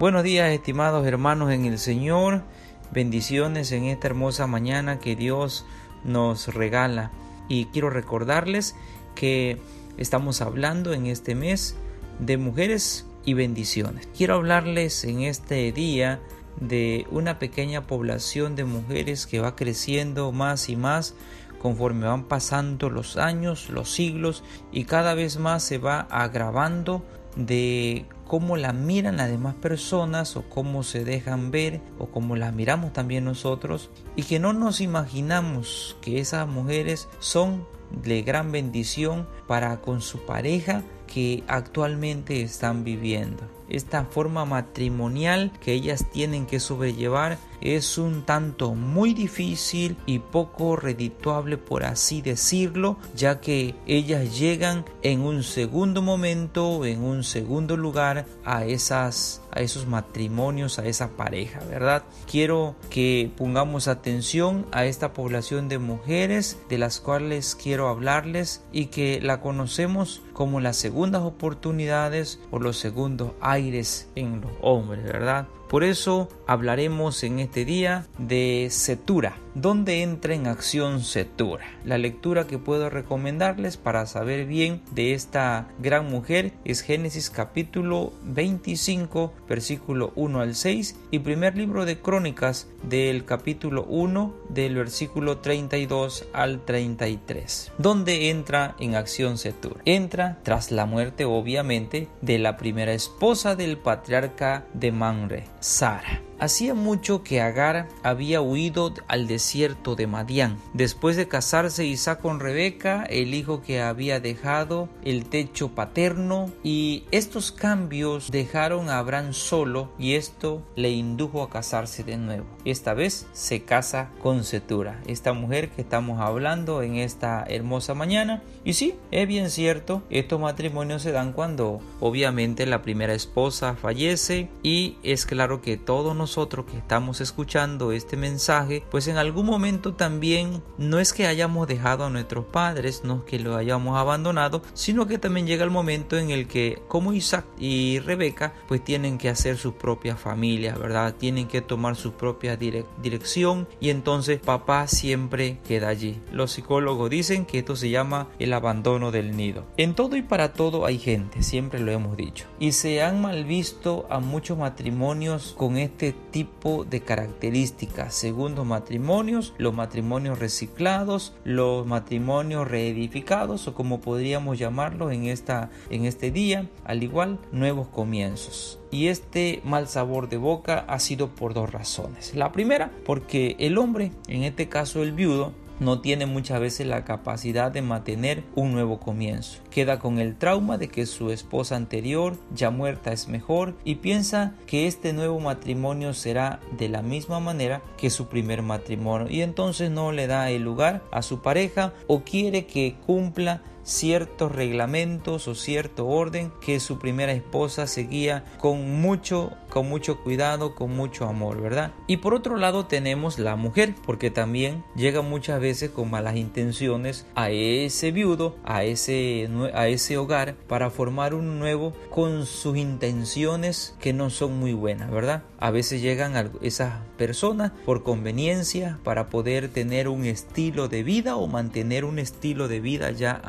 Buenos días estimados hermanos en el Señor, bendiciones en esta hermosa mañana que Dios nos regala. Y quiero recordarles que estamos hablando en este mes de mujeres y bendiciones. Quiero hablarles en este día de una pequeña población de mujeres que va creciendo más y más conforme van pasando los años, los siglos y cada vez más se va agravando de cómo la miran las demás personas o cómo se dejan ver o cómo las miramos también nosotros y que no nos imaginamos que esas mujeres son de gran bendición para con su pareja que actualmente están viviendo. Esta forma matrimonial que ellas tienen que sobrellevar es un tanto muy difícil y poco redituable por así decirlo, ya que ellas llegan en un segundo momento, en un segundo lugar a esas a esos matrimonios, a esa pareja, ¿verdad? Quiero que pongamos atención a esta población de mujeres de las cuales quiero hablarles y que la conocemos como las segundas oportunidades o los segundos aires en los hombres, ¿verdad? Por eso hablaremos en este día de Setura. ¿Dónde entra en acción Setura? La lectura que puedo recomendarles para saber bien de esta gran mujer es Génesis capítulo 25 versículo 1 al 6 y primer libro de Crónicas del capítulo 1 del versículo 32 al 33. ¿Dónde entra en acción Setura? Entra tras la muerte obviamente de la primera esposa del patriarca de Manre Sara. Hacía mucho que Agar había huido al desierto de Madián. Después de casarse Isaac con Rebeca, el hijo que había dejado el techo paterno, y estos cambios dejaron a Abraham solo y esto le indujo a casarse de nuevo. Esta vez se casa con Setura, esta mujer que estamos hablando en esta hermosa mañana. Y sí, es bien cierto, estos matrimonios se dan cuando obviamente la primera esposa fallece y es claro que todos nos nosotros que estamos escuchando este mensaje, pues en algún momento también no es que hayamos dejado a nuestros padres, no es que lo hayamos abandonado, sino que también llega el momento en el que como Isaac y Rebeca, pues tienen que hacer sus propias familias, ¿verdad? Tienen que tomar su propia dirección y entonces papá siempre queda allí. Los psicólogos dicen que esto se llama el abandono del nido. En todo y para todo hay gente, siempre lo hemos dicho. Y se han mal visto a muchos matrimonios con este tipo de características. Segundos matrimonios, los matrimonios reciclados, los matrimonios reedificados o como podríamos llamarlos en, esta, en este día, al igual nuevos comienzos. Y este mal sabor de boca ha sido por dos razones. La primera, porque el hombre, en este caso el viudo, no tiene muchas veces la capacidad de mantener un nuevo comienzo. Queda con el trauma de que su esposa anterior, ya muerta, es mejor y piensa que este nuevo matrimonio será de la misma manera que su primer matrimonio y entonces no le da el lugar a su pareja o quiere que cumpla ciertos reglamentos o cierto orden que su primera esposa seguía con mucho con mucho cuidado, con mucho amor, ¿verdad? Y por otro lado tenemos la mujer, porque también llega muchas veces con malas intenciones a ese viudo, a ese a ese hogar para formar un nuevo con sus intenciones que no son muy buenas, ¿verdad? A veces llegan esas personas por conveniencia para poder tener un estilo de vida o mantener un estilo de vida ya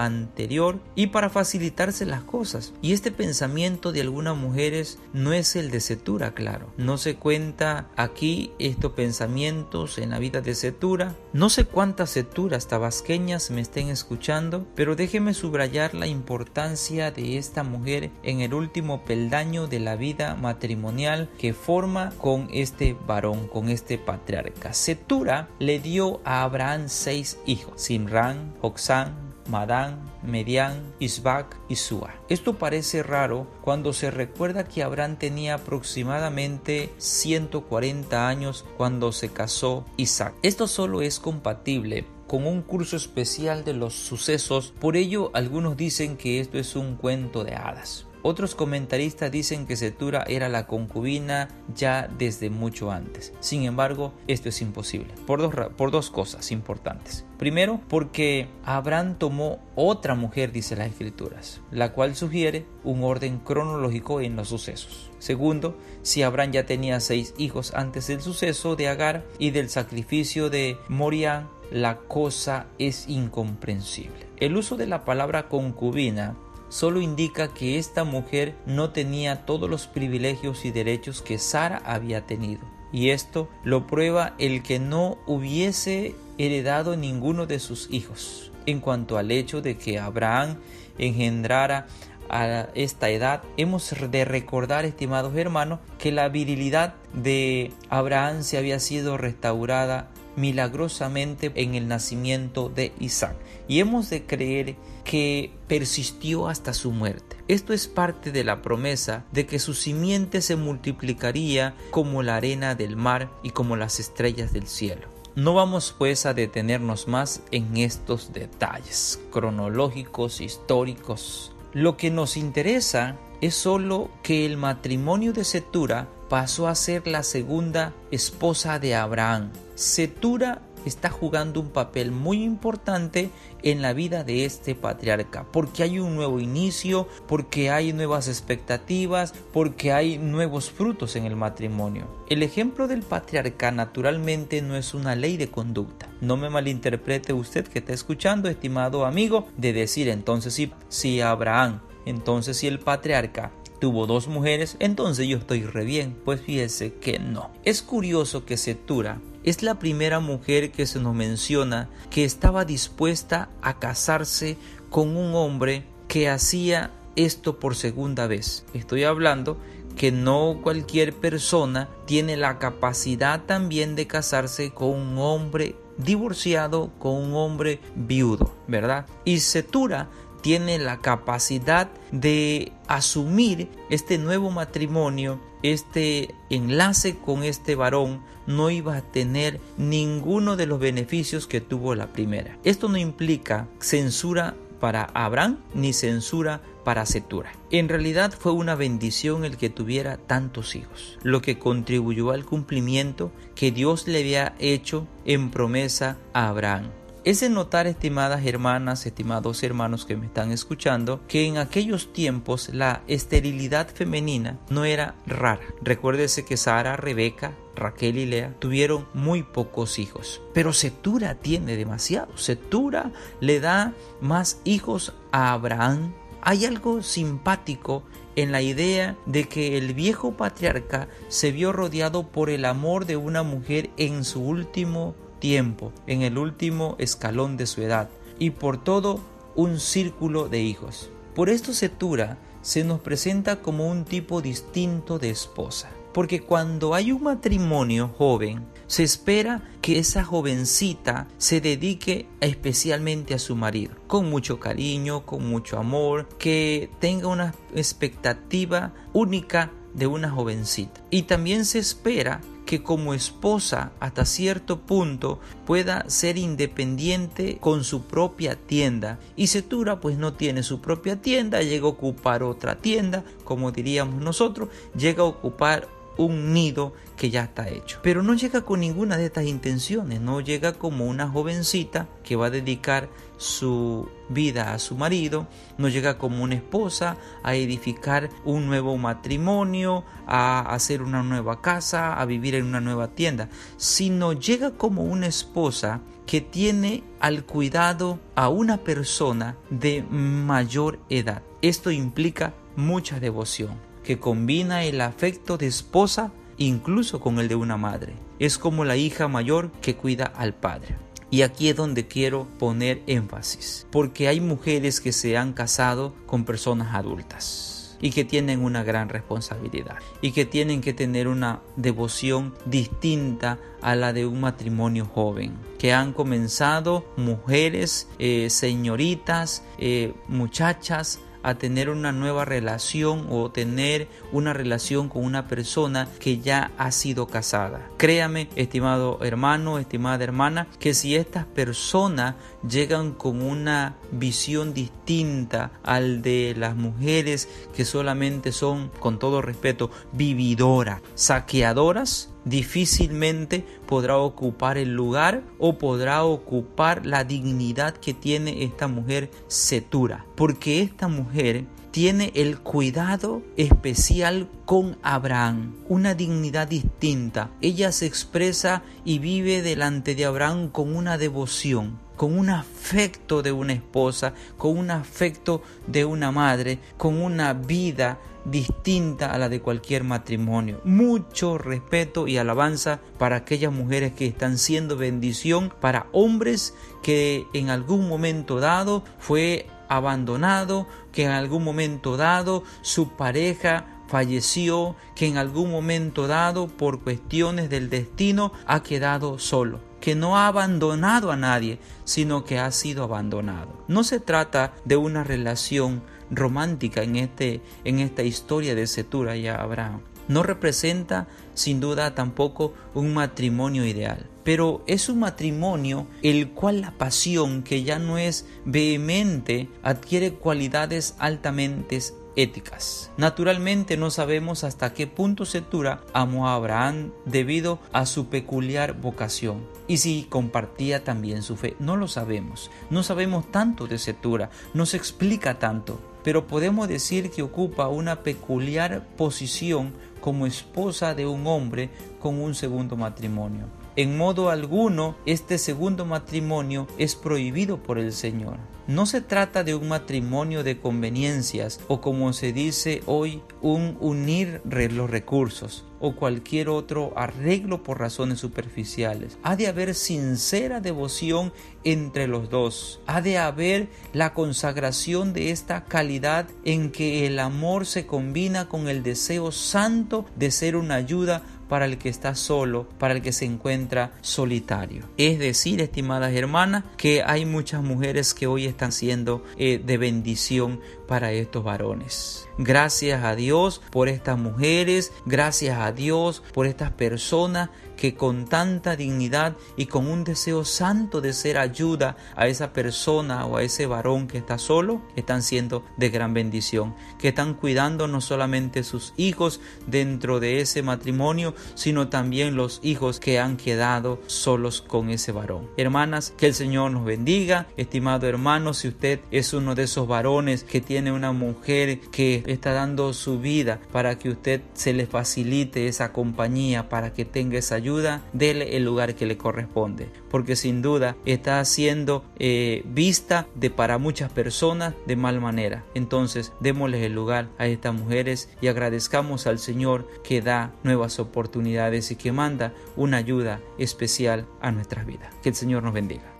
y para facilitarse las cosas. Y este pensamiento de algunas mujeres no es el de Setura, claro. No se cuenta aquí estos pensamientos en la vida de Setura. No sé cuántas Seturas tabasqueñas me estén escuchando, pero déjeme subrayar la importancia de esta mujer en el último peldaño de la vida matrimonial que forma con este varón, con este patriarca. Setura le dio a Abraham seis hijos, Simran, Joxán, Madán, Medián, Isbac y Sua. Esto parece raro cuando se recuerda que Abraham tenía aproximadamente 140 años cuando se casó Isaac. Esto solo es compatible con un curso especial de los sucesos, por ello algunos dicen que esto es un cuento de hadas. Otros comentaristas dicen que Setura era la concubina ya desde mucho antes. Sin embargo, esto es imposible por dos, por dos cosas importantes. Primero, porque Abraham tomó otra mujer, dice las escrituras, la cual sugiere un orden cronológico en los sucesos. Segundo, si Abraham ya tenía seis hijos antes del suceso de Agar y del sacrificio de Morián, la cosa es incomprensible. El uso de la palabra concubina solo indica que esta mujer no tenía todos los privilegios y derechos que Sara había tenido. Y esto lo prueba el que no hubiese heredado ninguno de sus hijos. En cuanto al hecho de que Abraham engendrara a esta edad, hemos de recordar, estimados hermanos, que la virilidad de Abraham se había sido restaurada milagrosamente en el nacimiento de Isaac. Y hemos de creer que persistió hasta su muerte. Esto es parte de la promesa de que su simiente se multiplicaría como la arena del mar y como las estrellas del cielo. No vamos pues a detenernos más en estos detalles cronológicos, históricos. Lo que nos interesa es solo que el matrimonio de Setura pasó a ser la segunda esposa de Abraham. Setura está jugando un papel muy importante en la vida de este patriarca, porque hay un nuevo inicio, porque hay nuevas expectativas, porque hay nuevos frutos en el matrimonio. El ejemplo del patriarca naturalmente no es una ley de conducta. No me malinterprete usted que está escuchando, estimado amigo, de decir entonces si, si Abraham, entonces si el patriarca tuvo dos mujeres, entonces yo estoy re bien. Pues fíjese que no. Es curioso que Setura es la primera mujer que se nos menciona que estaba dispuesta a casarse con un hombre que hacía esto por segunda vez. Estoy hablando que no cualquier persona tiene la capacidad también de casarse con un hombre divorciado, con un hombre viudo, ¿verdad? Y Setura tiene la capacidad de asumir este nuevo matrimonio, este enlace con este varón, no iba a tener ninguno de los beneficios que tuvo la primera. Esto no implica censura para Abraham ni censura para Setura. En realidad fue una bendición el que tuviera tantos hijos, lo que contribuyó al cumplimiento que Dios le había hecho en promesa a Abraham. Es de notar, estimadas hermanas, estimados hermanos que me están escuchando, que en aquellos tiempos la esterilidad femenina no era rara. Recuérdese que Sara, Rebeca, Raquel y Lea tuvieron muy pocos hijos. Pero Setura tiene demasiado. Setura le da más hijos a Abraham. Hay algo simpático en la idea de que el viejo patriarca se vio rodeado por el amor de una mujer en su último tiempo, en el último escalón de su edad, y por todo un círculo de hijos. Por esto Setura se nos presenta como un tipo distinto de esposa, porque cuando hay un matrimonio joven, se espera que esa jovencita se dedique especialmente a su marido, con mucho cariño, con mucho amor, que tenga una expectativa única de una jovencita. Y también se espera que como esposa hasta cierto punto pueda ser independiente con su propia tienda. Y Setura pues no tiene su propia tienda, llega a ocupar otra tienda, como diríamos nosotros, llega a ocupar un nido que ya está hecho. Pero no llega con ninguna de estas intenciones, no llega como una jovencita que va a dedicar su vida a su marido, no llega como una esposa a edificar un nuevo matrimonio, a hacer una nueva casa, a vivir en una nueva tienda, sino llega como una esposa que tiene al cuidado a una persona de mayor edad. Esto implica mucha devoción que combina el afecto de esposa incluso con el de una madre. Es como la hija mayor que cuida al padre. Y aquí es donde quiero poner énfasis, porque hay mujeres que se han casado con personas adultas y que tienen una gran responsabilidad y que tienen que tener una devoción distinta a la de un matrimonio joven, que han comenzado mujeres, eh, señoritas, eh, muchachas, a tener una nueva relación o tener una relación con una persona que ya ha sido casada. Créame, estimado hermano, estimada hermana, que si estas personas llegan con una visión distinta al de las mujeres que solamente son, con todo respeto, vividoras, saqueadoras, difícilmente podrá ocupar el lugar o podrá ocupar la dignidad que tiene esta mujer setura. Porque esta mujer tiene el cuidado especial con Abraham, una dignidad distinta. Ella se expresa y vive delante de Abraham con una devoción con un afecto de una esposa, con un afecto de una madre, con una vida distinta a la de cualquier matrimonio. Mucho respeto y alabanza para aquellas mujeres que están siendo bendición para hombres que en algún momento dado fue abandonado, que en algún momento dado su pareja falleció, que en algún momento dado por cuestiones del destino ha quedado solo que no ha abandonado a nadie, sino que ha sido abandonado. No se trata de una relación romántica en, este, en esta historia de Setura y Abraham. No representa sin duda tampoco un matrimonio ideal, pero es un matrimonio el cual la pasión, que ya no es vehemente, adquiere cualidades altamente éticas. Naturalmente no sabemos hasta qué punto Setura amó a Abraham debido a su peculiar vocación y si compartía también su fe. No lo sabemos. No sabemos tanto de Setura, no se explica tanto, pero podemos decir que ocupa una peculiar posición como esposa de un hombre con un segundo matrimonio. En modo alguno, este segundo matrimonio es prohibido por el Señor. No se trata de un matrimonio de conveniencias o como se dice hoy, un unir los recursos o cualquier otro arreglo por razones superficiales. Ha de haber sincera devoción entre los dos. Ha de haber la consagración de esta calidad en que el amor se combina con el deseo santo de ser una ayuda para el que está solo, para el que se encuentra solitario. Es decir, estimadas hermanas, que hay muchas mujeres que hoy están siendo eh, de bendición para estos varones. Gracias a Dios por estas mujeres, gracias a Dios por estas personas que con tanta dignidad y con un deseo santo de ser ayuda a esa persona o a ese varón que está solo, están siendo de gran bendición, que están cuidando no solamente sus hijos dentro de ese matrimonio, sino también los hijos que han quedado solos con ese varón. Hermanas, que el Señor nos bendiga, estimado hermano, si usted es uno de esos varones que tiene una mujer que está dando su vida para que usted se le facilite esa compañía, para que tenga esa ayuda, dele el lugar que le corresponde, porque sin duda está siendo eh, vista de para muchas personas de mal manera. Entonces, démosle el lugar a estas mujeres y agradezcamos al Señor que da nuevas oportunidades y que manda una ayuda especial a nuestras vidas. Que el Señor nos bendiga.